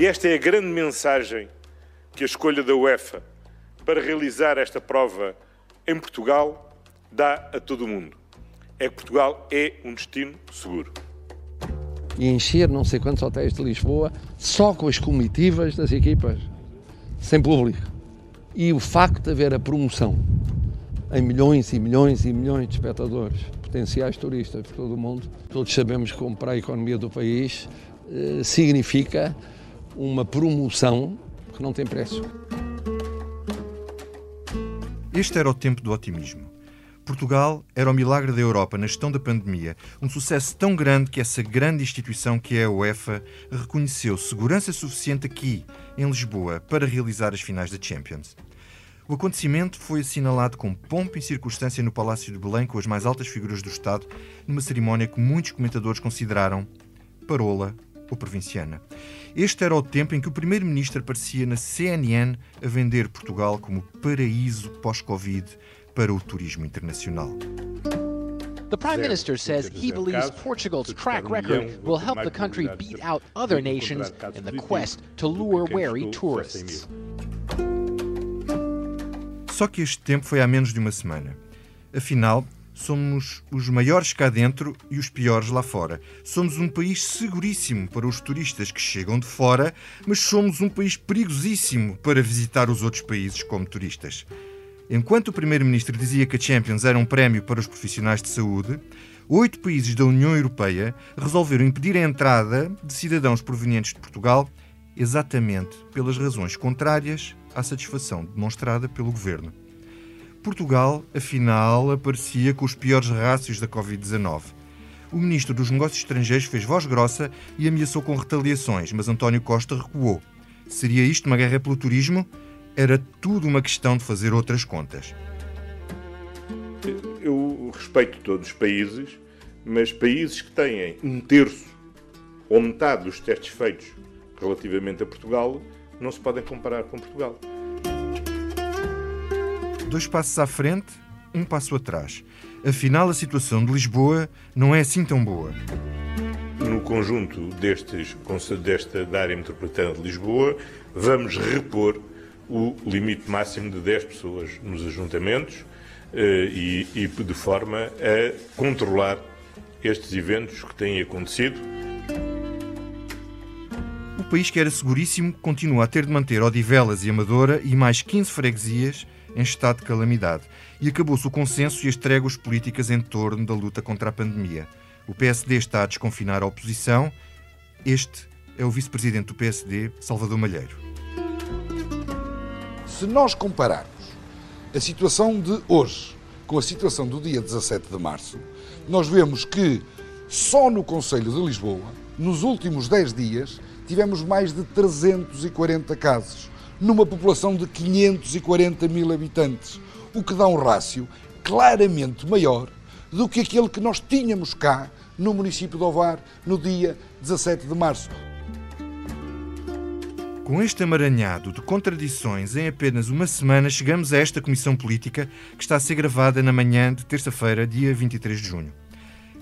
E esta é a grande mensagem que a escolha da UEFA para realizar esta prova em Portugal dá a todo o mundo. É que Portugal é um destino seguro. E encher não sei quantos hotéis de Lisboa só com as comitivas das equipas, sem público. E o facto de haver a promoção em milhões e milhões e milhões de espectadores, potenciais turistas por todo o mundo, todos sabemos que para a economia do país eh, significa uma promoção que não tem preço. Este era o tempo do otimismo. Portugal era o milagre da Europa na gestão da pandemia, um sucesso tão grande que essa grande instituição que é a UEFA reconheceu segurança suficiente aqui, em Lisboa, para realizar as finais da Champions. O acontecimento foi assinalado com pompa e circunstância no Palácio de Belém com as mais altas figuras do Estado, numa cerimónia que muitos comentadores consideraram parola ou provinciana. Este era o tempo em que o primeiro-ministro aparecia na CNN a vender Portugal como paraíso pós-Covid para o turismo internacional. The Prime Minister says he believes Portugal's track record will help the country beat out other nations in the quest to lure wary tourists. Só que este tempo foi há menos de uma semana. Afinal, somos os maiores cá dentro e os piores lá fora. Somos um país seguríssimo para os turistas que chegam de fora, mas somos um país perigosíssimo para visitar os outros países como turistas. Enquanto o Primeiro-Ministro dizia que a Champions era um prémio para os profissionais de saúde, oito países da União Europeia resolveram impedir a entrada de cidadãos provenientes de Portugal exatamente pelas razões contrárias à satisfação demonstrada pelo governo. Portugal, afinal, aparecia com os piores rácios da Covid-19. O ministro dos Negócios Estrangeiros fez voz grossa e ameaçou com retaliações, mas António Costa recuou. Seria isto uma guerra pelo turismo? Era tudo uma questão de fazer outras contas. Eu respeito todos os países, mas países que têm um terço ou metade dos testes feitos relativamente a Portugal não se podem comparar com Portugal. Dois passos à frente, um passo atrás. Afinal, a situação de Lisboa não é assim tão boa. No conjunto destes, desta da área metropolitana de Lisboa, vamos repor o limite máximo de 10 pessoas nos ajuntamentos eh, e, e de forma a controlar estes eventos que têm acontecido. O país que era seguríssimo continua a ter de manter Odivelas e Amadora e mais 15 freguesias em estado de calamidade. E acabou-se o consenso e as tréguas políticas em torno da luta contra a pandemia. O PSD está a desconfinar a oposição. Este é o vice-presidente do PSD, Salvador Malheiro. Se nós compararmos a situação de hoje com a situação do dia 17 de março, nós vemos que só no Conselho de Lisboa, nos últimos 10 dias, tivemos mais de 340 casos, numa população de 540 mil habitantes, o que dá um rácio claramente maior do que aquele que nós tínhamos cá no município de Ovar no dia 17 de março. Com este amaranhado de contradições, em apenas uma semana chegamos a esta comissão política que está a ser gravada na manhã de terça-feira, dia 23 de junho.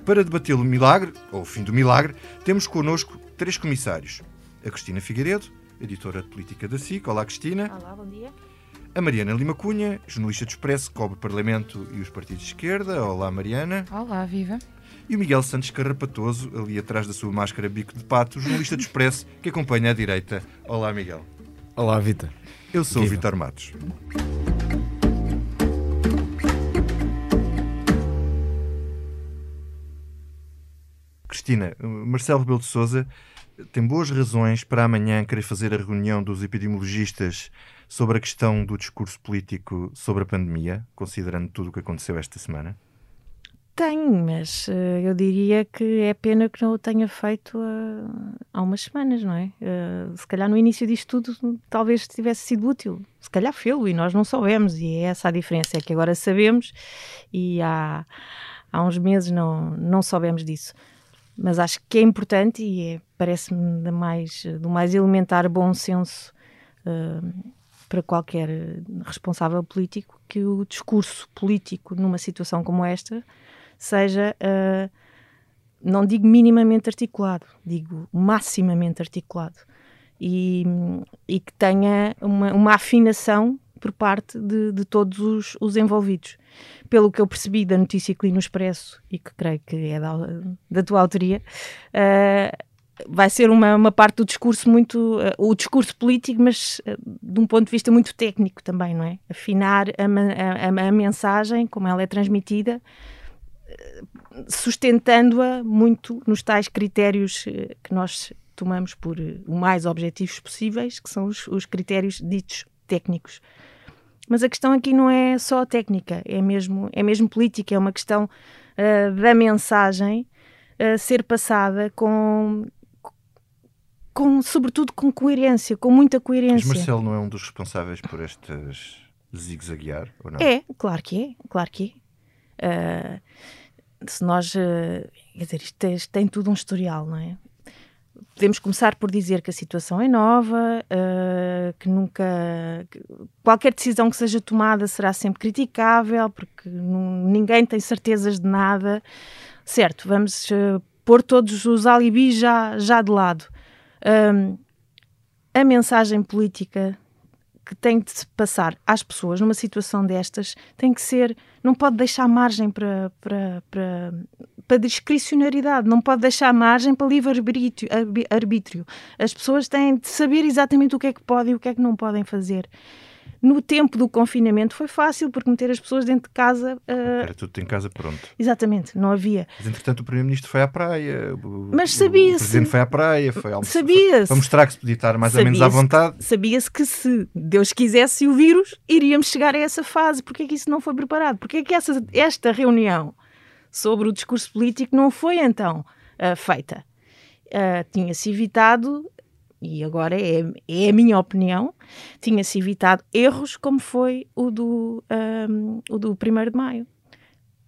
Para debater o milagre, ou o fim do milagre, temos connosco três comissários. A Cristina Figueiredo, editora de política da SIC. Olá, Cristina. Olá, bom dia. A Mariana Lima Cunha, jornalista do Expresso, cobre o Parlamento e os partidos de esquerda. Olá, Mariana. Olá, viva. E o Miguel Santos Carrapatoso, ali atrás da sua máscara bico de pato, jornalista do Expresso, que acompanha à direita. Olá, Miguel. Olá, Vita. Eu sou Viva. o Vitor Matos. Cristina, Marcelo Rebelo de Sousa tem boas razões para amanhã querer fazer a reunião dos epidemiologistas sobre a questão do discurso político sobre a pandemia, considerando tudo o que aconteceu esta semana? Tem, mas uh, eu diria que é pena que não o tenha feito uh, há umas semanas, não é? Uh, se calhar no início disto tudo talvez tivesse sido útil. Se calhar fê-lo e nós não soubemos, e é essa a diferença, é que agora sabemos e há, há uns meses não, não soubemos disso mas acho que é importante e é, parece-me mais, do mais elementar bom senso uh, para qualquer responsável político que o discurso político numa situação como esta seja, uh, não digo minimamente articulado, digo maximamente articulado. e, e que tenha uma, uma afinação por parte de, de todos os, os, envolvidos. Pelo que eu percebi da notícia que li no Expresso, e que creio que é da, da tua autoria, uh, vai ser uma, uma parte do discurso muito. Uh, o discurso político, mas uh, de um ponto de vista muito técnico também, não é? Afinar a, a, a mensagem, como ela é transmitida, sustentando-a muito nos tais critérios que nós tomamos por o mais objetivos possíveis, que são os, os critérios ditos técnicos. Mas a questão aqui não é só técnica, é mesmo, é mesmo política, é uma questão uh, da mensagem uh, ser passada com, com, sobretudo com coerência, com muita coerência. Mas Marcelo não é um dos responsáveis por estas zigue-zaguear, ou não? É, claro que é, claro que é. Uh, se nós, quer dizer, isto tem, isto tem, tudo um historial, não é? Podemos começar por dizer que a situação é nova, uh, que nunca. Que qualquer decisão que seja tomada será sempre criticável, porque ninguém tem certezas de nada. Certo, vamos uh, pôr todos os alibis já, já de lado. A mensagem política que tem de se passar às pessoas numa situação destas tem que ser, não pode deixar margem para, para, para, para discricionariedade, não pode deixar margem para livre-arbítrio. Arbítrio. As pessoas têm de saber exatamente o que é que podem e o que é que não podem fazer. No tempo do confinamento foi fácil, porque meter as pessoas dentro de casa. Uh... Era tudo em casa pronto. Exatamente, não havia. Mas entretanto o Primeiro-Ministro foi à praia. O, Mas sabia-se. O Presidente foi à praia, foi almoçar. Sabia-se. Para mostrar que se podia estar mais ou menos à vontade. Sabia-se que se Deus quisesse o vírus, iríamos chegar a essa fase. Porquê é que isso não foi preparado? Porquê é que essa, esta reunião sobre o discurso político não foi então uh, feita? Uh, Tinha-se evitado e agora é, é a minha opinião, tinha-se evitado erros como foi o do, o do 1 de Maio.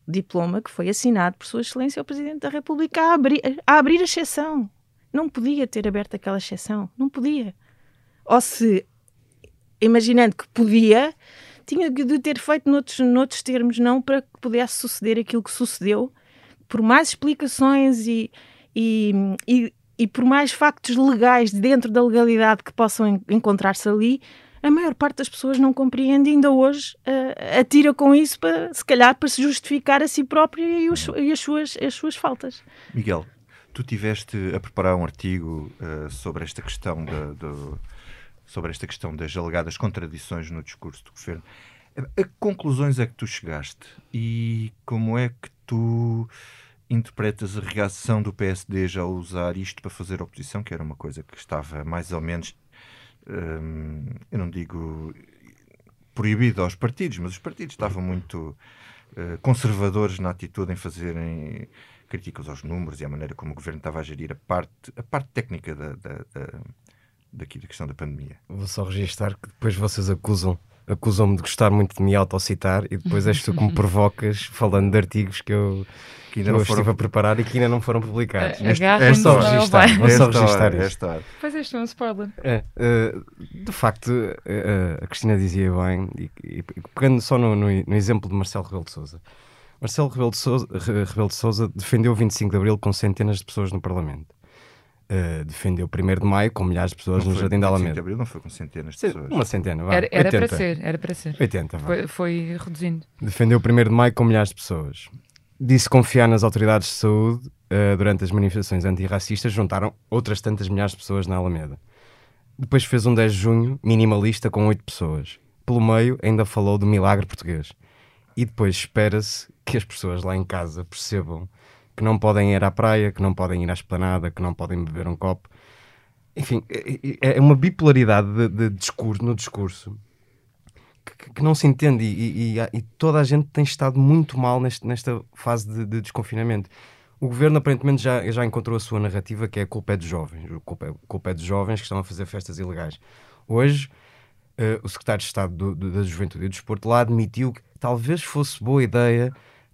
Diploma que foi assinado por Sua Excelência o Presidente da República a abrir, a abrir a exceção. Não podia ter aberto aquela exceção. Não podia. Ou se, imaginando que podia, tinha de ter feito noutros, noutros termos, não para que pudesse suceder aquilo que sucedeu, por mais explicações e, e, e e por mais factos legais dentro da legalidade que possam encontrar-se ali, a maior parte das pessoas não compreende ainda hoje uh, atira com isso para, se calhar, para se justificar a si própria e, os, e as, suas, as suas faltas. Miguel, tu tiveste a preparar um artigo uh, sobre esta questão da, do, sobre esta questão das alegadas contradições no discurso do governo. A, a conclusões é que tu chegaste e como é que tu interpretas a reação do PSD já a usar isto para fazer oposição, que era uma coisa que estava mais ou menos, hum, eu não digo proibido aos partidos, mas os partidos estavam muito uh, conservadores na atitude em fazerem críticas aos números e à maneira como o governo estava a gerir a parte, a parte técnica da, da, da, daqui da questão da pandemia. Vou só registrar que depois vocês acusam acusam-me de gostar muito de me autocitar e depois és tu que me provocas falando de artigos que eu, que ainda não foram... estive a preparar e que ainda não foram publicados. É, é só registrar, é só registrar isto. Pois este é um spoiler. É, uh, de facto, uh, a Cristina dizia bem, e, e pegando só no, no, no, exemplo de Marcelo Rebelo de Sousa. Marcelo Rebelo de Sousa, Rebelo de Sousa defendeu o 25 de Abril com centenas de pessoas no Parlamento. Uh, defendeu o 1 de Maio com milhares de pessoas não no Jardim da Alameda. de Abril não foi com centenas de pessoas. Uma centena, vá. Era, era para ser, era para ser. 80, vá. Foi, foi reduzindo. Defendeu o 1 de Maio com milhares de pessoas. Disse confiar nas autoridades de saúde uh, durante as manifestações antirracistas, juntaram outras tantas milhares de pessoas na Alameda. Depois fez um 10 de junho minimalista com 8 pessoas. Pelo meio ainda falou do milagre português. E depois espera-se que as pessoas lá em casa percebam que não podem ir à praia, que não podem ir à esplanada, que não podem beber um copo. Enfim, é, é, é uma bipolaridade de, de discurso, no discurso que, que não se entende e, e, e, toda a gente tem estado muito mal neste, nesta fase de, de, desconfinamento. O governo aparentemente já, já encontrou a sua narrativa que é a culpa é dos jovens, a culpa, é, culpa é dos jovens que estão a fazer festas ilegais. Hoje, uh, o secretário de Estado do, do, da Juventude e do Desporto lá admitiu que talvez fosse boa ideia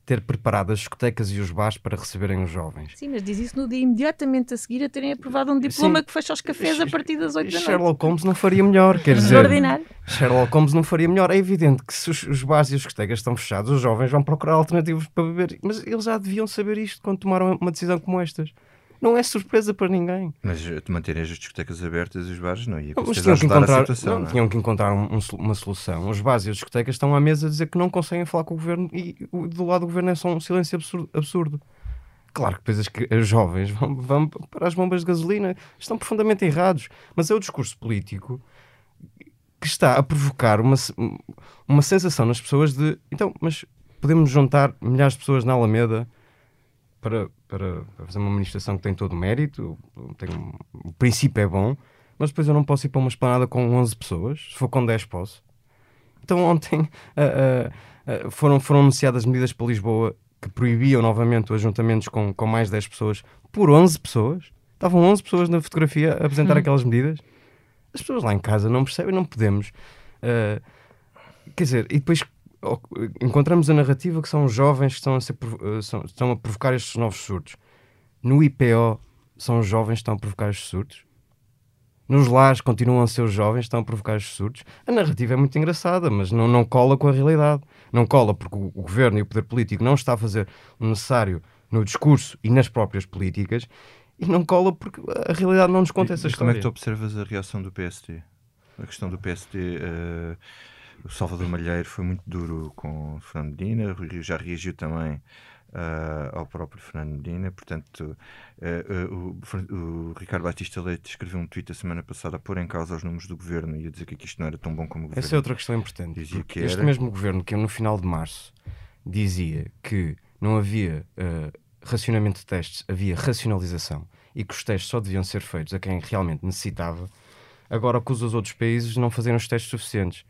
ter preparado as discotecas e os bares para receberem os jovens. Sim, mas diz isso no dia imediatamente a seguir a terem aprovado um diploma Sim. que fecha os cafés a partir das 8 da noite. Sherlock Holmes não faria melhor, quer dizer. Extraordinário. Sherlock Holmes não faria melhor. É evidente que se os, os bares e as discotecas estão fechados, os jovens vão procurar alternativas para beber. Mas eles já deviam saber isto quando tomaram uma decisão como estas. Não é surpresa para ninguém. Mas uh, manterem as discotecas abertas e os bares não ia Mas com tinham que encontrar, situação. não, não é? tinham que encontrar um- um uma solução. Os bares e as discotecas estão à mesa a dizer que não conseguem falar com o governo e do lado do governo é só um silêncio absurdo. absurdo. Claro que depois as, jovens vão, vão para as bombas de gasolina, estão profundamente errados. Mas é o discurso político que está a provocar uma, uma sensação nas pessoas de então, mas podemos juntar milhares de pessoas na Alameda para, para, para fazer uma manifestação que tem todo o mérito, tem o princípio é bom, mas depois eu não posso ir para uma esplanada com 11 pessoas, se for com 10 posso. Então ontem ah, ah, foram, foram anunciadas medidas para Lisboa que proibiam novamente os ajuntamentos com, com mais 10 pessoas por 11 pessoas. Estavam 11 pessoas na fotografia a apresentar aquelas medidas. As pessoas lá em casa não percebem, não podemos. ah, quer dizer, e depois encontramos a narrativa que são os jovens que estão a, ser, eh, são- estão a provocar estes novos surtos. No IPO são os jovens que estão a provocar estes surtos. Nos lares continuam a ser os jovens que estão a provocar estes surtos. A narrativa é muito engraçada, mas não, não cola com a realidade. Não cola porque o, o governo e o poder político não está a fazer o necessário no discurso e nas próprias políticas. E não cola porque a realidade não nos conta essa Mas como é que tu observas a reação do PSD? A questão do PSD, eh, o Salvador Malheiro foi muito duro com o Fernando Medina, já reagiu também ah, ao próprio Fernando Medina, portanto, eh, eh, o, o Ricardo Batista Leite escreveu um tweet a semana passada a pôr em causa os números do governo e a dizer que isto não era tão bom como o governo. Essa é outra questão importante. Que este mesmo governo que no final de março dizia que não havia racionamento de testes, havia racionalização e que os testes só deviam ser feitos a quem realmente necessitava, agora acusa os outros países de não fazerem os testes suficientes.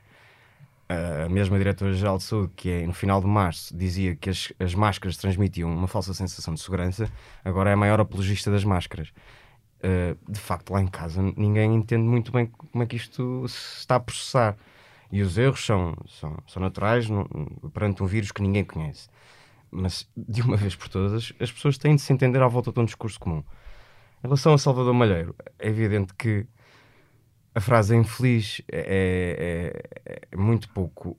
A mesma diretora-geral de saúde, que é, no final de março dizia que as, as máscaras transmitiam uma falsa sensação de segurança, agora é a maior apologista das máscaras. Uh, de facto, lá em casa ninguém entende muito bem como é que isto se está a processar. E os erros são, são, são naturais no- perante um vírus que ninguém conhece. Mas, de uma vez por todas, as pessoas têm de se entender à volta de um discurso comum. Em relação a Salvador Malheiro, é evidente que a frase infeliz é, é- é muito pouco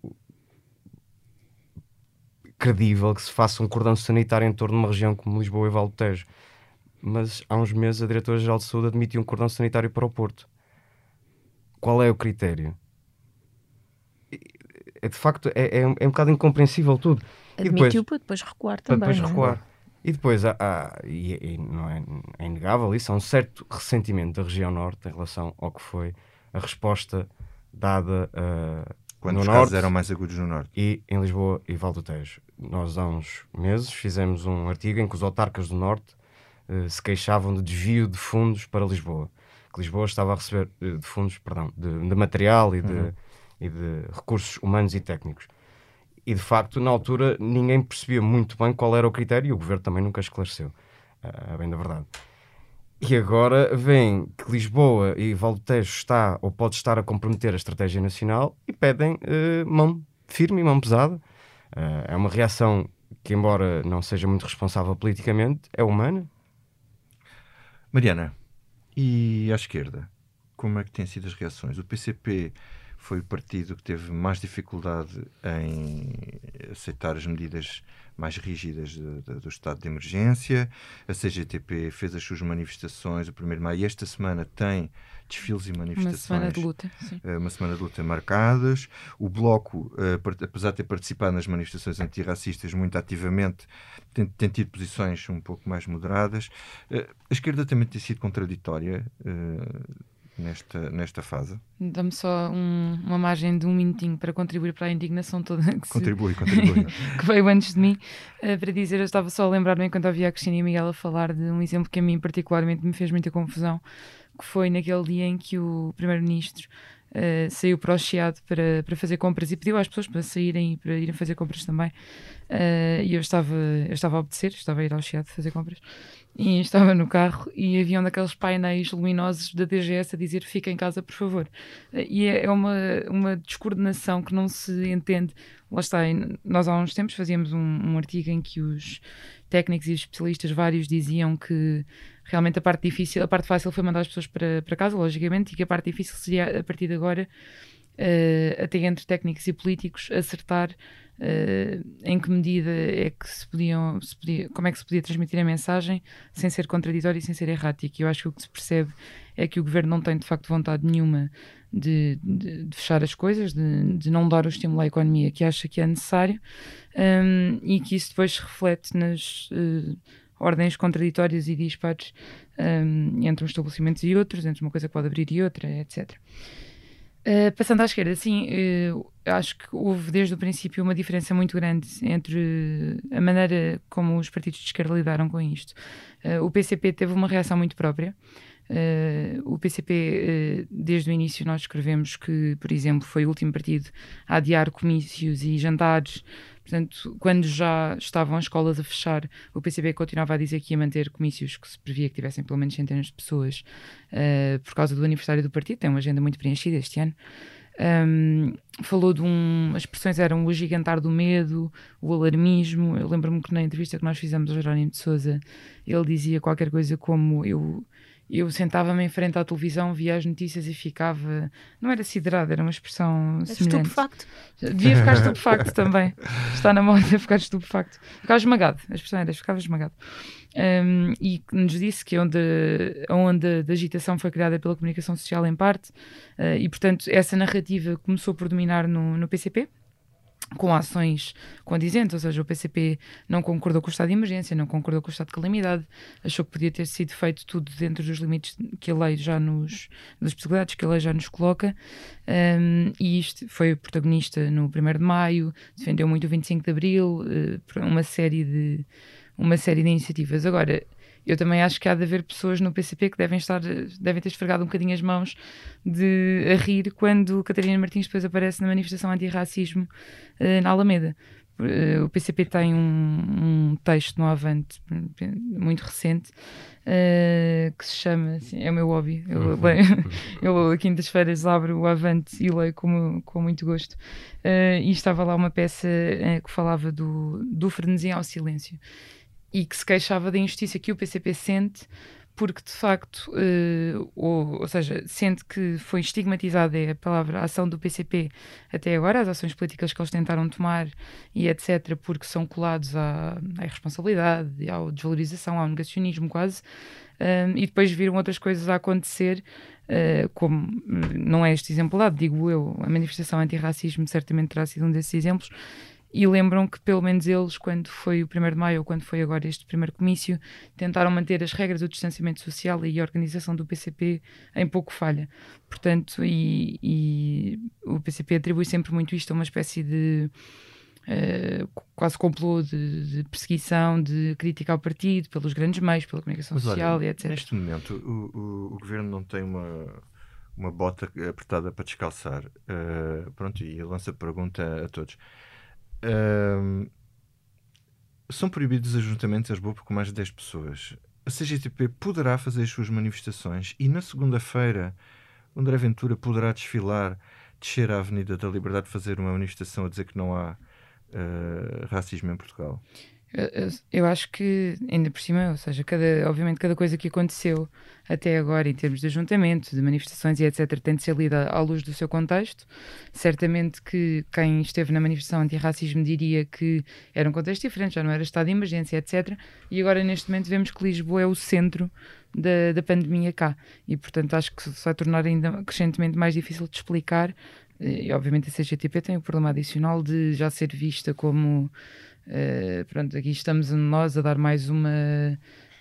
credível que se faça um cordão sanitário em torno de uma região como Lisboa e Vale do Tejo. Mas há uns meses a Diretora-Geral de Saúde admitiu um cordão sanitário para o Porto. Qual é o critério? É, de facto, é, é, um- é um bocado incompreensível tudo. E depois- Admitiu para depois recuar para também. depois não é? recuar. E depois há, há- e, e não é, é inegável isso, há um certo ressentimento da região norte em relação ao que foi a resposta dada ah, Quando no os norte casos eram mais agudos no Norte. e em Lisboa e Val do Tejo. Nós há uns meses fizemos um artigo em que os autarcas do norte eh, se queixavam de desvio de fundos para Lisboa. Que Lisboa estava a receber eh, de fundos, perdão, de, de material e de, e de recursos humanos e técnicos. E de facto, na altura, ninguém percebia muito bem qual era o critério e o governo também nunca esclareceu, a bem da verdade. E agora vem que Lisboa e Valdetejo está ou pode estar a comprometer a estratégia nacional e pedem eh, mão firme e mão pesada. Eh, é uma reação que, embora não seja muito responsável politicamente, é humana. Mariana, e à esquerda, como é que têm sido as reações? O PCP foi o partido que teve mais dificuldade em aceitar as medidas mais rígidas de- de- do estado de emergência. A CGTP fez as suas manifestações, o 1 de maio, e esta semana tem desfiles e Uma manifestações. semana de luta. Sim. eh, uma semana de luta marcadas. O Bloco, eh, apesar de ter participado nas manifestações antirracistas muito ativamente, tem, tem tido posições um pouco mais moderadas. Eh, a esquerda também tem sido contraditória nesta, nesta fase. Dá-me só um- uma margem de um minutinho para contribuir para a indignação toda que, se- Contribui, contribui. que veio antes de mim, eh, para dizer, eu estava só a lembrar-me enquanto ouvia a Cristina e a Miguel a falar de um exemplo que a mim particularmente me fez muita confusão, que foi naquele dia em que o Primeiro-Ministro eh, saiu para o Chiado para, para fazer compras e pediu às pessoas para saírem e para irem fazer compras também. Eh, e eu estava, eu estava a obedecer, estava a ir ao Chiado fazer compras. E estava no carro e havia um daqueles painéis luminosos da DGS a dizer fica em casa, por favor. E é é uma, uma descoordenação que não se entende. Lá está, nós há uns tempos fazíamos um, um artigo em que os técnicos e os especialistas vários diziam que realmente a parte difícil, a parte fácil foi mandar as pessoas para, para casa, logicamente, e que a parte difícil seria a partir de agora, eh, até entre técnicos e políticos, acertar Uh, em que medida é que se podiam, se podia, como é que se podia transmitir a mensagem sem ser contraditório e sem ser errático. E eu acho que o que se percebe é que o governo não tem de facto vontade nenhuma de, de, de fechar as coisas, de, de, não dar o estímulo à economia que acha que é necessário um, e que isso depois se reflete nas uh, ordens contraditórias e dispares um, entre uns estabelecimentos e outros, entre uma coisa que pode abrir e outra, etc. Uh, passando à esquerda, sim, uh, acho que houve desde o princípio uma diferença muito grande entre a maneira como os partidos de esquerda lidaram com isto. Uh, o PCP teve uma reação muito própria. o PCP, desde o início, nós escrevemos que, por exemplo, foi o último partido a adiar comícios e jantares Portanto, quando já estavam as escolas a fechar, o PCB continuava a dizer que ia manter comícios que se previa que tivessem pelo menos centenas de pessoas uh, por causa do aniversário do partido. Tem uma agenda muito preenchida este ano. Um, falou de um. As expressões eram o gigantar do medo, o alarmismo. Eu lembro-me que na entrevista que nós fizemos ao Jerónimo de Souza, ele dizia qualquer coisa como eu eu sentava-me em frente à televisão, via as notícias e ficava. Não era siderado, era uma expressão é semelhante. Estupefacto. Devia ficar estupefacto também. Está na moda ficar estupefacto. Ficava esmagado. A expressão era ficava esmagado. Um, e nos disse que onde, a onda da agitação foi criada pela comunicação social, em parte, uh, e portanto essa narrativa começou por dominar no, no PCP com ações condizentes, ou seja, o PCP não concordou com o estado de emergência, não concordou com o estado de calamidade, achou que podia ter sido feito tudo dentro dos limites que a lei já nos, das possibilidades que a lei já nos coloca, um, e isto foi protagonista no 1 de Maio, defendeu muito o 25 de Abril, uh, uma série de uma série de iniciativas. Agora, eu também acho que há de haver pessoas no PCP que devem estar, devem ter esfregado um bocadinho as mãos de a rir quando Catarina Martins depois aparece na manifestação antirracismo uh, na Alameda. Uh, o PCP tem um, um, texto no Avante muito recente uh, que se chama, assim, é o meu hobby. Eu, uhum. leio, eu quintas-feiras abro o Avante e leio com, com muito gosto. Uh, e estava lá uma peça que falava do, do frenesim ao silêncio e que se queixava da injustiça que o PCP sente porque de facto, uh, ou, ou, seja, sente que foi estigmatizada é a palavra a ação do PCP até agora, as ações políticas que eles tentaram tomar e etc., porque são colados à, à irresponsabilidade, à desvalorização, ao negacionismo quase, um, e depois viram outras coisas a acontecer, uh, como não é este exemplo lá, digo eu, a manifestação antirracismo certamente terá sido um desses exemplos, e lembram que pelo menos eles, quando foi o 1 de maio ou quando foi agora este primeiro comício, tentaram manter as regras do distanciamento social e a organização do PCP em pouco falha. Portanto, e, e o PCP atribui sempre muito isto a uma espécie de Uh, quase complô de, de, perseguição, de crítica ao partido, pelos grandes meios, pela comunicação Mas, social olha, e etc. Neste momento, o, o, o, governo não tem uma, uma bota apertada para descalçar. Uh, pronto, e lança a pergunta a todos são proibidos os ajuntamentos em Lisboa com mais de 10 pessoas. A CGTP poderá fazer as suas manifestações e na segunda-feira André Ventura poderá desfilar, descer à Avenida da Liberdade, fazer uma manifestação a dizer que não há uh, racismo em Portugal. Eu, eu, acho que, ainda por cima, ou seja, cada, obviamente cada coisa que aconteceu até agora, em termos de ajuntamento, de manifestações e etc., tem de ser lida à luz do seu contexto. Certamente que quem esteve na manifestação antirracismo diria que era um contexto diferente, já não era estado de emergência, etc. E agora, neste momento, vemos que Lisboa é o centro da, da pandemia cá. E, portanto, acho que se vai tornar ainda crescentemente mais difícil de explicar. E, obviamente, a CGTP tem o problema adicional de já ser vista como Uh, pronto, aqui estamos nós a dar mais uma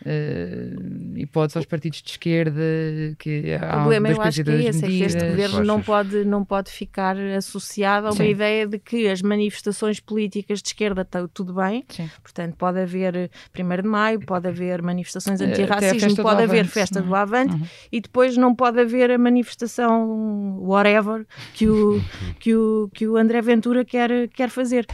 uh, hipótese aos partidos de esquerda que o problema eu acho que é esse, é que este governo não pode, não pode ficar associado a uma Sim. ideia de que as manifestações políticas de esquerda estão tudo bem, Sim. portanto pode haver 1 de Maio, pode haver manifestações eh, antirracismo, pode haver Avante, festa do Avante uhum. e depois não pode haver a manifestação whatever que o, que o, que o André Ventura quer, quer fazer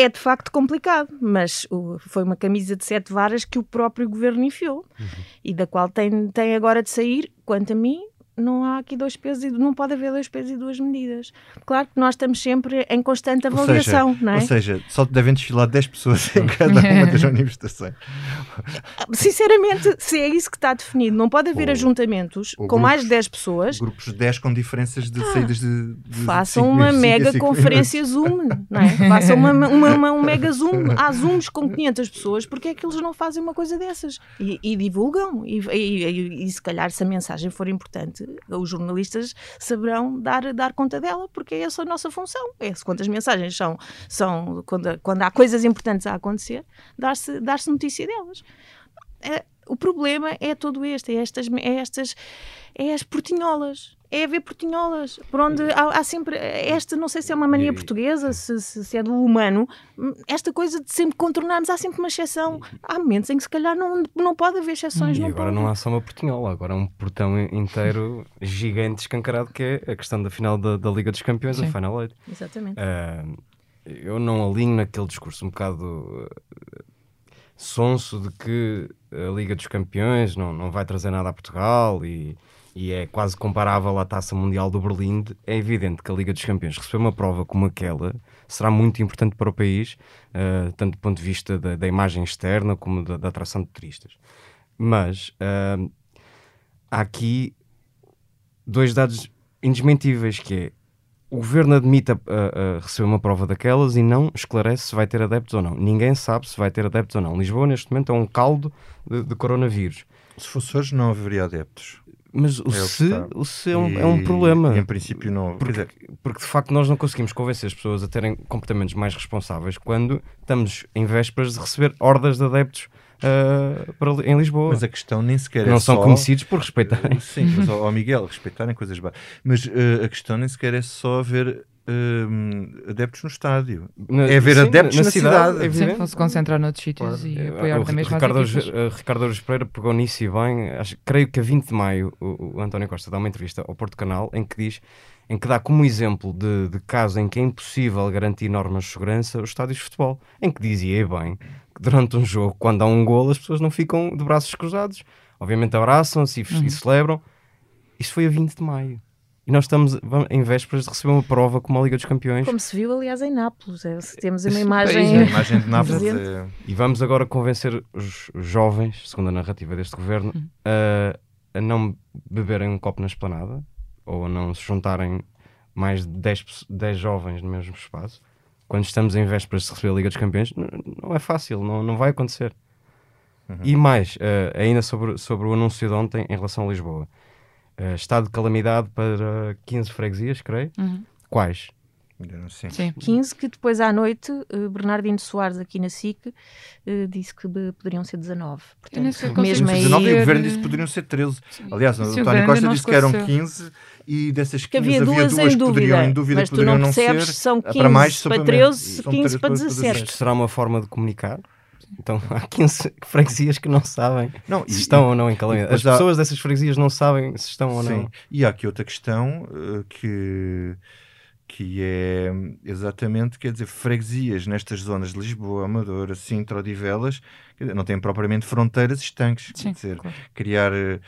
é de facto complicado, mas o, foi uma camisa de sete varas que o próprio governo enfiou uhum. e da qual tem, tem agora de sair, quanto a mim, não há aqui dois pesos e não pode haver dois pesos e duas medidas. Claro que nós estamos sempre em constante avaliação, ou seja, não é? Ou seja, só devem desfilar 10 pessoas em cada uma das manifestações. Sinceramente, se é isso que está definido, não pode haver Ou- ajuntamentos ou com mais grupos- de 10 pessoas. Grupos de 10 com diferenças de saídas de. de Façam cinco uma minutos, mega cinco conferência Zoom, não é? Façam uma, uma, uma- um mega Zoom. Há Zooms com 500 pessoas, porque é que eles não fazem uma coisa dessas? E, e divulgam. E, e- e- e se calhar, se a mensagem for importante, os jornalistas saberão dar, dar conta dela, porque é essa a nossa função. É, se quando as mensagens são, são quando, quando há coisas importantes a acontecer, dar-se dar notícia delas. É, o problema é todo este, é estas, é estas, é as portinholas. É haver portinholas, por onde há, há sempre esta, não sei se é uma mania portuguesa, se, se- se é do humano, esta coisa de sempre contornarmos, há sempre uma exceção. Há momentos em que se calhar não, não pode haver exceções. E não agora pode. não há só uma portinhola, agora há um portão inteiro gigante escancarado que é a questão da final da, da Liga dos Campeões, a Sim. Final Eight. Exatamente. Ah, eu não alinho naquele discurso um bocado sonso de que a Liga dos Campeões não, não vai trazer nada a Portugal e, e é quase comparável à Taça Mundial do Berlim. É evidente que a Liga dos Campeões receber uma prova como aquela será muito importante para o país, ah, tanto do ponto de vista da, da imagem externa como da, da atração de turistas. Mas ah, há aqui dois dados indesmentíveis que é o governo admite a, a- a receber uma prova daquelas e não esclarece se vai ter adeptos ou não. Ninguém sabe se vai ter adeptos ou não. Lisboa, neste momento, é um caldo de, de coronavírus. Se fosse hoje, não haveria adeptos. Mas o É se, o se é, um, é um E, problema. Em princípio, não. Porque, porque de facto nós não conseguimos convencer as pessoas a terem comportamentos mais responsáveis quando estamos em vésperas de receber hordas de adeptos ah, para, em Lisboa. mas a questão nem sequer que não é são só... conhecidos por respeitarem. Sim, mas ao, Miguel, respeitarem coisas básicas. Mas eh, a questão nem sequer é só haver eh, adeptos no estádio. Na- É haver sim, adeptos na cidade. é Sim, evidente. vão se concentrar noutros sítios e Eh, apoiar o da mesma Ricardo, as equipas. Ricardo Aros Pereira pegou nisso e bem. Acho, creio que a 20 de maio o, o António Costa dá uma entrevista ao Porto Canal em que diz em que dá como exemplo de, de caso em que é impossível garantir normas de segurança os estádios de futebol, em que dizia e bem durante um jogo, quando há um golo, as pessoas não ficam de braços cruzados. Obviamente abraçam-se e, Uhum. e celebram. Isso foi a 20 de maio. E nós estamos em vésperas de receber uma prova como a Liga dos Campeões. Como se viu, aliás, em Nápoles. É, temos uma Isso- A imagem. imagem de Nápoles é... E vamos agora convencer os jovens, segundo a narrativa deste governo, Uhum. a, a não beberem um copo na esplanada ou a não se juntarem mais de 10, pesso- 10 jovens no mesmo espaço. Quando estamos em vésperas de receber a Liga dos Campeões, não é fácil, não, não vai acontecer. E mais, eh, ainda sobre, sobre o anúncio de ontem em relação a Lisboa. Eh, estado de calamidade para 15 freguesias, creio. Uhum. Quais? Sei. Sim. 15, que depois à noite, eh, Bernardino Soares, aqui na SIC, disse que poderiam ser 19. Eu nem Portanto, mesmo aí. 19 e o ver- governo disse que poderiam ser 13. Aliás, o António Costa disse que eram esclareceu. 15 e dessas 15 Que havia duas duas em que poderiam dúvida, em dúvida mas que tu não poderiam não percebes ser. se são para 15 mais, para suplemento. 13, São 15 para 13 17. Isto será uma forma de comunicar? Então há 15 freguesias que não sabem Não, e- se estão ou não em calamidade. As há- pessoas dessas freguesias não sabem se estão ou Sim. não. E há aqui outra questão eh, que, que é exatamente, quer dizer, freguesias nestas zonas de Lisboa, Amadora, Sintra, Odivelas, não têm propriamente fronteiras estanques. Sim, quer dizer, claro. criar eh,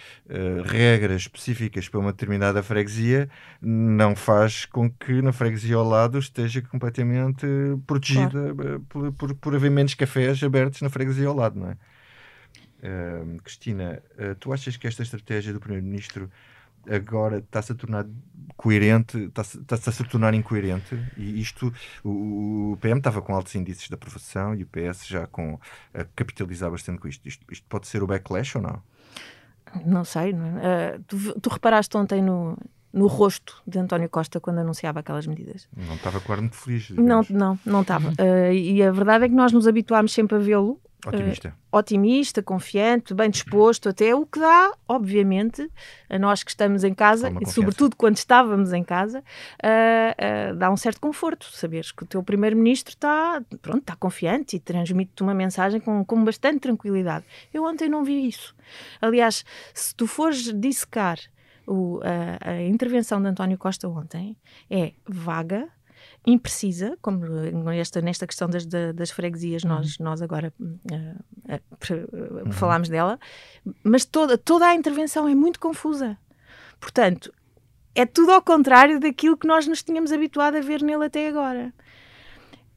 regras específicas para uma determinada freguesia não faz com que na freguesia ao lado esteja completamente protegida eh, por, por, por haver menos cafés abertos na freguesia ao lado, não é? Eh, Cristina, eh, tu achas que esta estratégia do Primeiro-Ministro agora está-se a tornar coerente, está-se está-se a se tornar incoerente e isto, o, o PM estava com altos índices de aprovação e o PS já com a capitalizar bastante com isto. isto. Isto pode ser o backlash ou não? Não sei. Não é? Ah, tu, tu reparaste ontem no, no rosto de António Costa quando anunciava aquelas medidas? Não estava claro muito feliz. Não, digamos. não, não estava. Ah, e a verdade é que nós nos habituámos sempre a vê-lo Otimista. otimista, confiante, bem disposto, até o que dá, obviamente, a nós que estamos em casa, e sobretudo quando estávamos em casa, ah, ah, dá um certo conforto saberes que o teu primeiro-ministro está, pronto, está confiante e transmite-te uma mensagem com, com bastante tranquilidade. Eu ontem não vi isso. Aliás, se tu fores dissecar o- a, a intervenção de António Costa ontem, é vaga, imprecisa, como esta, nesta questão das, da- das freguesias, nós, nós agora pre- ah, falámos dela, mas toda, toda a intervenção é muito confusa. Portanto, é tudo ao contrário daquilo que nós nos tínhamos habituado a ver nele até agora.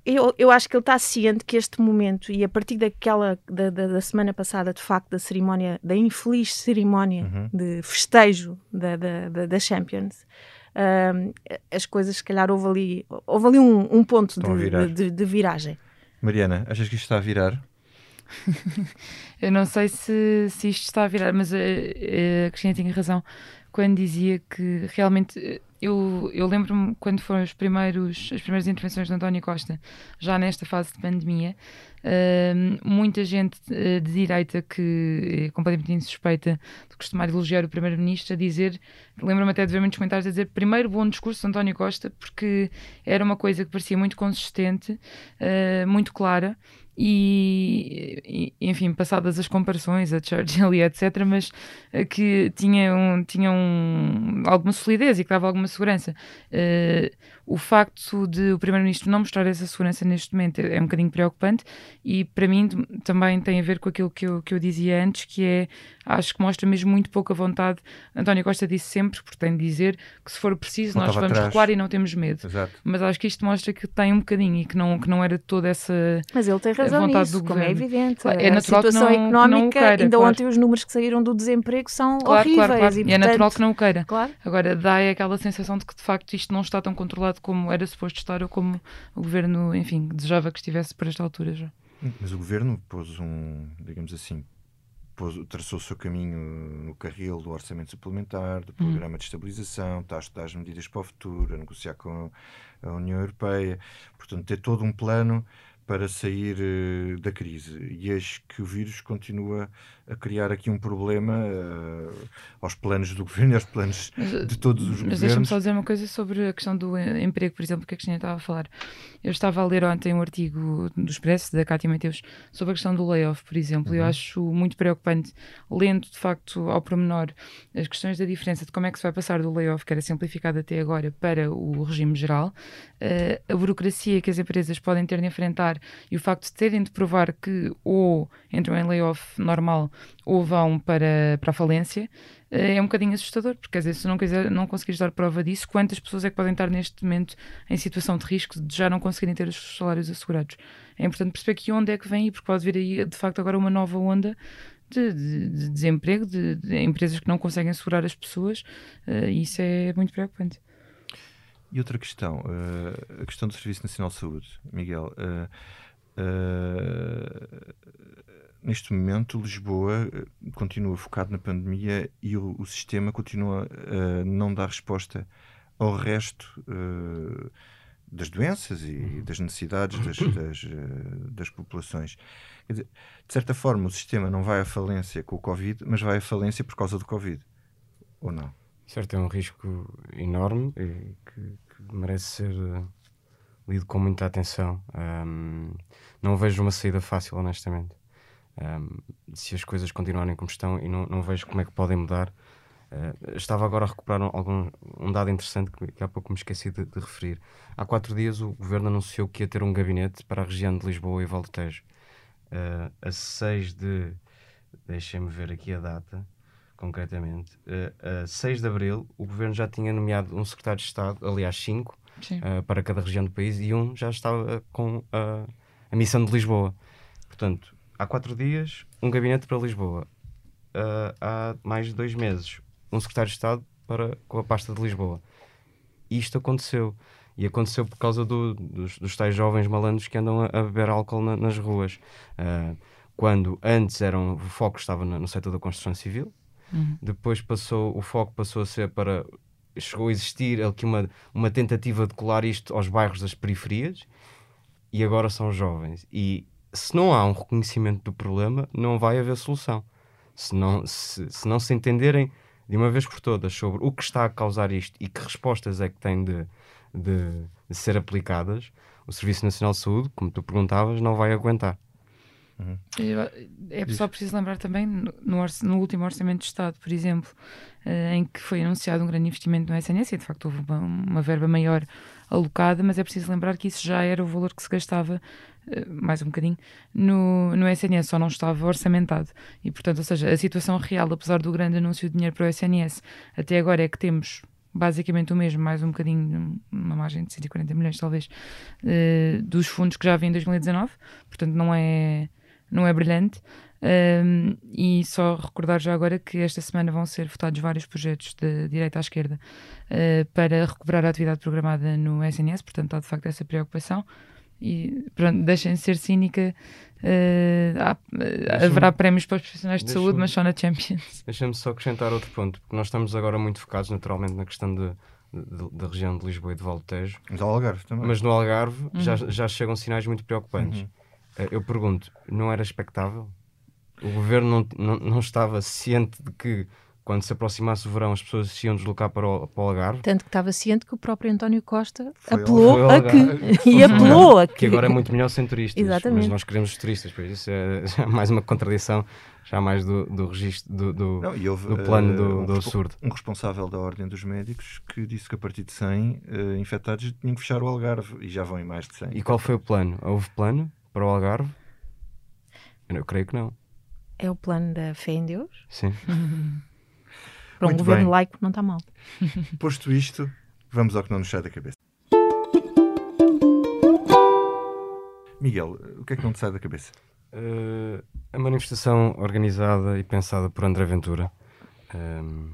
Eu, eu acho que ele está ciente que este momento, e a partir daquela da, da, da semana passada, de facto, da cerimónia, da infeliz cerimónia uhum. de festejo da, da, da Champions, uh, as coisas, se calhar, houve ali, houve ali um, um ponto de, de, de, viragem. Mariana, achas que isto está a virar? eu não sei se, se isto está a virar, mas a, a Cristina tinha razão quando dizia que realmente eu, eu lembro-me quando foram os primeiros, as primeiras intervenções de António Costa, já nesta fase de pandemia, uh, muita gente uh, de direita que é completamente insuspeita de costumar elogiar o Primeiro-Ministro a dizer, lembro-me até de ver muitos comentários a dizer primeiro bom discurso de António Costa, porque era uma coisa que parecia muito consistente, uh, muito clara, e, enfim, passadas as comparações a Churchill e etc., mas uh, que tinha, um, tinha um, alguma solidez e que dava alguma segurança. Uh, o facto de o Primeiro-Ministro não mostrar essa segurança neste momento é, é um bocadinho preocupante e para mim também tem a ver com aquilo que eu, que eu dizia antes, que é, acho que mostra mesmo muito pouca vontade. António Costa disse sempre, porque tem de dizer, que se for preciso nós vamos atrás. recuar e não temos medo. Exato. Mas acho que isto mostra que tem um bocadinho e que não, que não era toda essa Mas ele tem razão vontade nisso, do como é governo. é evidente. É a natural situação que não, económica, que não queira, ainda claro. ontem os números que saíram do desemprego são claro, horríveis. Claro, claro. E, e é natural que não o queira. Claro. Agora, dá aquela sensação de que de facto isto não está tão controlado como era suposto estar ou como o governo, enfim, desejava que estivesse para esta altura já. Mas o governo pôs um, digamos assim, pôs, traçou o seu caminho no carril do orçamento suplementar, do hum. programa de estabilização, está a estudar as medidas para o futuro, a negociar com a União Europeia, portanto, ter todo um plano para sair uh, da crise. E eis que o vírus continua a criar aqui um problema uh, aos planos do governo e aos planos mas, de todos os mas governos. Mas deixa-me só dizer uma coisa sobre a questão do emprego, por exemplo, que a Cristina estava a falar. Eu estava a ler ontem um artigo do Expresso, da Cátia Mateus, sobre a questão do layoff, por exemplo. Uhum. Eu acho muito preocupante, lendo de facto ao pormenor as questões da diferença de como é que se vai passar do layoff, que era simplificado até agora, para o regime geral, uh, a burocracia que as empresas podem ter de enfrentar e o facto de terem de provar que ou entram em layoff normal ou vão para, para a falência, eh, é um bocadinho assustador, porque às vezes se não, quiser, não conseguires dar prova disso, quantas pessoas é que podem estar neste momento em situação de risco de já não conseguirem ter os salários assegurados? É importante perceber que onde é que vem e porque pode vir aí de facto agora uma nova onda de, de, de desemprego, de, de, empresas que não conseguem assegurar as pessoas, uh, e isso é muito preocupante. E outra questão, uh, a questão do Serviço Nacional de Saúde, Miguel. Uh, neste momento, Lisboa continua focado na pandemia e o, o sistema continua a não dar resposta ao resto uh, das doenças e uhum. das necessidades das, das, uh, das populações. Dizer, de certa forma, o sistema não vai à falência com o Covid, mas vai à falência por causa do Covid. Ou não? Certo, é um risco enorme e que, que merece ser lido com muita atenção. Um, não vejo uma saída fácil, honestamente. Um, se as coisas continuarem como estão e não, não vejo como é que podem mudar. Uh, estava agora a recuperar um, algum, um dado interessante que, que há pouco me esqueci de, de, referir. Há quatro dias o governo anunciou que ia ter um gabinete para a região de Lisboa e Valdetejo. Uh, a 6 de. Deixem-me ver aqui a data concretamente. Uh, a 6 de abril, o governo já tinha nomeado um secretário de Estado, aliás, cinco, uh, para cada região do país e um já estava com a, a missão de Lisboa. Portanto, há quatro dias, um gabinete para Lisboa. Uh, há mais de dois meses, um secretário de Estado para, com a pasta de Lisboa. E isto aconteceu. E aconteceu por causa do, dos, dos tais jovens malandros que andam a, a beber álcool na, nas ruas. Uh, quando antes eram, o foco estava no, no setor da construção civil, uhum. depois passou, o foco passou a ser para chegou a existir aqui uma, uma tentativa de colar isto aos bairros das periferias e agora são jovens. E se não há um reconhecimento do problema, não vai haver solução. Se não se, se, não se entenderem de uma vez por todas sobre o que está a causar isto e que respostas é que têm de, de, de ser aplicadas, o Serviço Nacional de Saúde, como tu perguntavas, não vai aguentar. Uhum. É só preciso lembrar também no, no, último Orçamento de Estado, por exemplo, uh, em que foi anunciado um grande investimento no SNS e de facto houve uma, uma, verba maior alocada, mas é preciso lembrar que isso já era o valor que se gastava eh, mais um bocadinho, no, no SNS só não estava orçamentado. E, portanto, ou seja, a situação real, apesar do grande anúncio de dinheiro para o SNS, até agora é que temos basicamente o mesmo, mais um bocadinho, uma margem de 140 milhões talvez, uh, dos fundos que já havia em 2019, portanto não é, não é brilhante. Um, e só recordar já agora que esta semana vão ser votados vários projetos de direita à esquerda uh, para recuperar a atividade programada no SNS, portanto há de facto essa preocupação. E pronto, deixem de ser cínica. Uh, há, uh, haverá prémios para os profissionais de saúde, mas só na Champions. Deixa-me só acrescentar outro ponto, porque nós estamos agora muito focados naturalmente na questão de, da região de Lisboa e de Valtejo. Mas Algarve também. Mas no Algarve uhum. já, já chegam sinais muito preocupantes. Uhum. Eu pergunto, não era expectável? o governo não, não, não estava ciente de que quando se aproximasse o verão as pessoas se iam deslocar para o, para o Algarve. Tanto que estava ciente que o próprio António Costa foi apelou a que. e apelou a que. Que agora é muito melhor sem turistas. Exatamente. Mas nós queremos os turistas, por isso é, é mais uma contradição, já mais do, do registro, do, do, não, houve, do plano uh, do, um do absurdo. Um responsável da Ordem dos Médicos que disse que a partir de 100 uh, eh, infectados tinham que fechar o Algarve e já vão em mais de 100. E qual foi o plano? Houve plano para o Algarve? Eu creio que não. É o plano da fé em Deus? Sim. Para um Muito governo bem. laico não está mal. Posto isto, vamos ao que não nos sai da cabeça. Miguel, o que é que não te sai da cabeça? Uh, a manifestação organizada e pensada por André Ventura, um, ehm,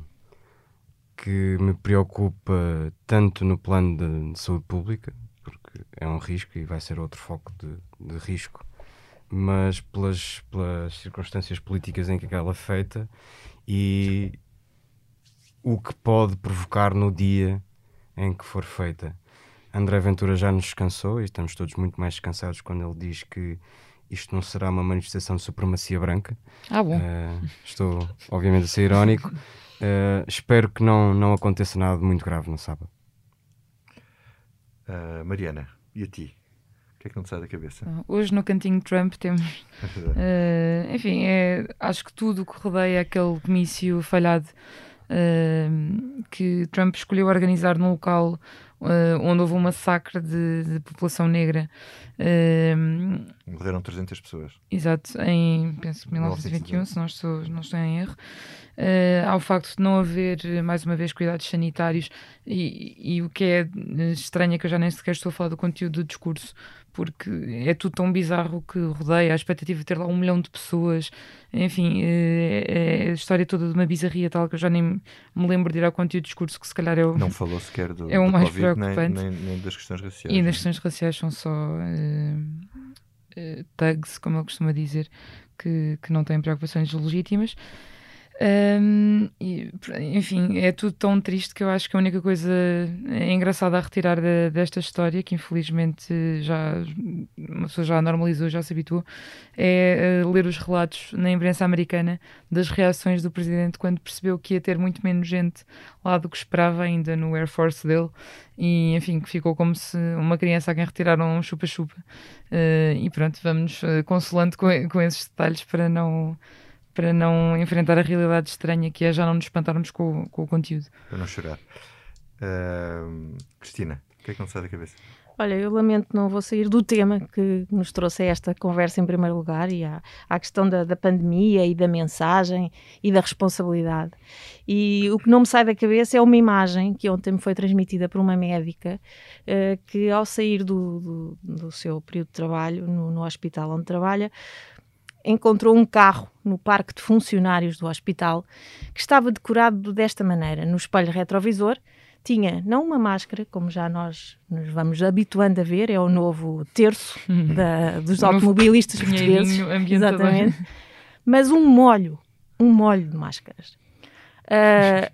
que me preocupa tanto no plano de, de, saúde pública, porque é um risco e vai ser outro foco de, de risco mas pelas, pelas circunstâncias políticas em que ela é feita e o que pode provocar no dia em que for feita. André Ventura já nos descansou e estamos todos muito mais descansados quando ele diz que isto não será uma manifestação de supremacia branca. Ah, bom. Uh, estou, obviamente, a ser irónico. Uh, espero que não, não aconteça nada de muito grave no sábado. Uh, Mariana, e a ti? Que é que não te sai da cabeça? Hoje no cantinho Trump temos. uh, enfim, é, acho que tudo que rodeia aquele comício falhado uh, que Trump escolheu organizar num local uh, onde houve um massacre de, de população negra. Morreram 300 pessoas. Exato, em penso 1921, se não estou, não estou em erro. Uh, ao facto de não haver, mais uma vez, cuidados sanitários e, e, o que é estranho é que eu já nem sequer estou a falar do conteúdo do discurso, porque é tudo tão bizarro que rodeia a expectativa de ter lá um milhão de pessoas, enfim, é, é a história toda de uma bizarria tal que eu já nem me lembro de ir ao conteúdo do discurso, que se calhar é o, não falou sequer do, é o mais COVID, preocupante. Nem, nem, nem, das questões raciais. E das questões raciais são só uh, uh, thugs, como ele costuma dizer, que, que não têm preocupações legítimas. Um, enfim, é tudo tão triste que eu acho que a única coisa engraçada a retirar de, desta história, que infelizmente já uma pessoa já normalizou, já se habituou, é uh, ler os relatos na imprensa americana das reações do presidente quando percebeu que ia ter muito menos gente lá do que esperava ainda no Air Force dele e enfim, que ficou como se uma criança a quem retiraram um chupa-chupa. Uh, e pronto, vamos consolando com, com esses detalhes para não para não enfrentar a realidade estranha que é já não nos espantarmos com, com o conteúdo. Para não chorar. Uh, Cristina, o que é que não sai da cabeça? Olha, eu lamento não vou sair do tema que nos trouxe esta conversa em primeiro lugar e à, à questão da, da, pandemia e da mensagem e da responsabilidade. E o que não me sai da cabeça é uma imagem que ontem me foi transmitida por uma médica uh, que ao sair do, do, do, seu período de trabalho no, no hospital onde trabalha encontrou um carro no parque de funcionários do hospital que estava decorado desta maneira. No espelho retrovisor tinha não uma máscara, como já nós nos vamos habituando a ver, é o novo terço da, dos automobilistas portugueses, exatamente, mas um molho, um molho de máscaras. Uh,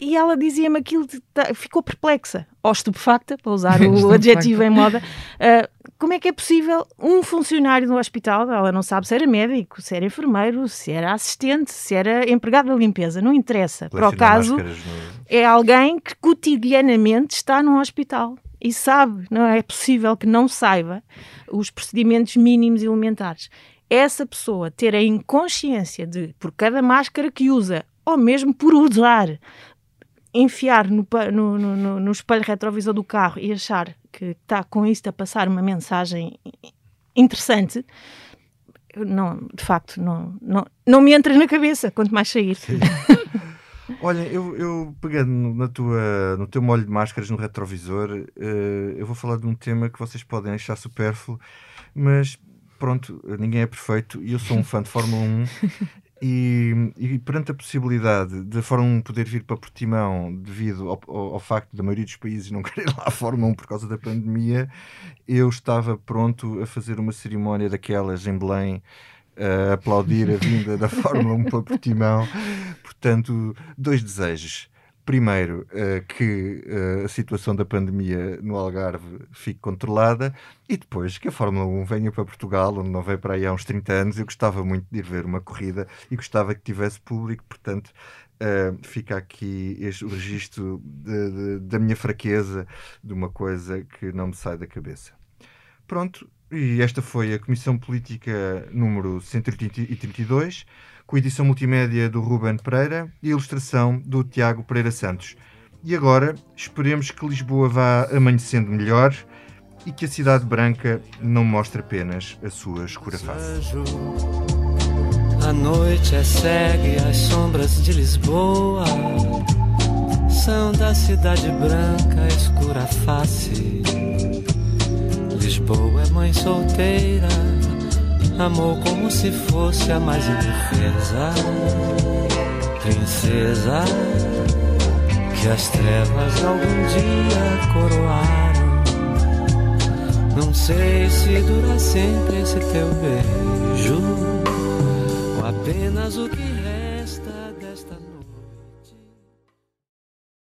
e ela dizia-me aquilo, de, ficou perplexa, ou estupefacta, para usar o adjetivo em moda. Uh, como é que é possível um funcionário no hospital, ela não sabe se era médico, se era enfermeiro, se era assistente, se era empregado da limpeza, não interessa. Para o caso, no... é alguém que cotidianamente está num hospital e sabe, não é possível que não saiba os procedimentos mínimos e elementares. Essa pessoa ter a inconsciência de, por cada máscara que usa, ou mesmo por usar enfiar no, no, no, no, espelho retrovisor do carro e achar que está com isto a passar uma mensagem interessante, não, de facto, não, não, não me entra na cabeça, quanto mais sair. Olha, eu, eu pegando na tua, no teu molho de máscaras no retrovisor, uh, eu vou falar de um tema que vocês podem achar supérfluo, mas pronto, ninguém é perfeito e eu sou um fã de Fórmula 1 e, e, perante a possibilidade de a Fórmula 1 poder vir para Portimão devido ao, ao, ao, facto da maioria dos países não querer lá a Fórmula 1 por causa da pandemia, eu estava pronto a fazer uma cerimónia daquelas em Belém a aplaudir a vinda da Fórmula 1 para Portimão. Portanto, dois desejos. Primeiro, uh, que uh, a situação da pandemia no Algarve fique controlada e depois que a Fórmula 1 venha para Portugal, onde não veio para aí há uns 30 anos. Eu gostava muito de ir ver uma corrida e gostava que tivesse público, portanto, uh, fica aqui este, o registro de, de, da minha fraqueza, de uma coisa que não me sai da cabeça. Pronto, e esta foi a Comissão Política número 132 com edição multimédia do Ruben Pereira e ilustração do Tiago Pereira Santos. E agora esperemos que Lisboa vá amanhecendo melhor e que a Cidade Branca não mostre apenas a sua escura face. A noite é cega as sombras de Lisboa são da Cidade Branca a escura face. Lisboa é mãe solteira Amou como se fosse a mais indefesa princesa que as trevas algum dia coroaram. Não sei se dura sempre esse teu beijo ou apenas o que.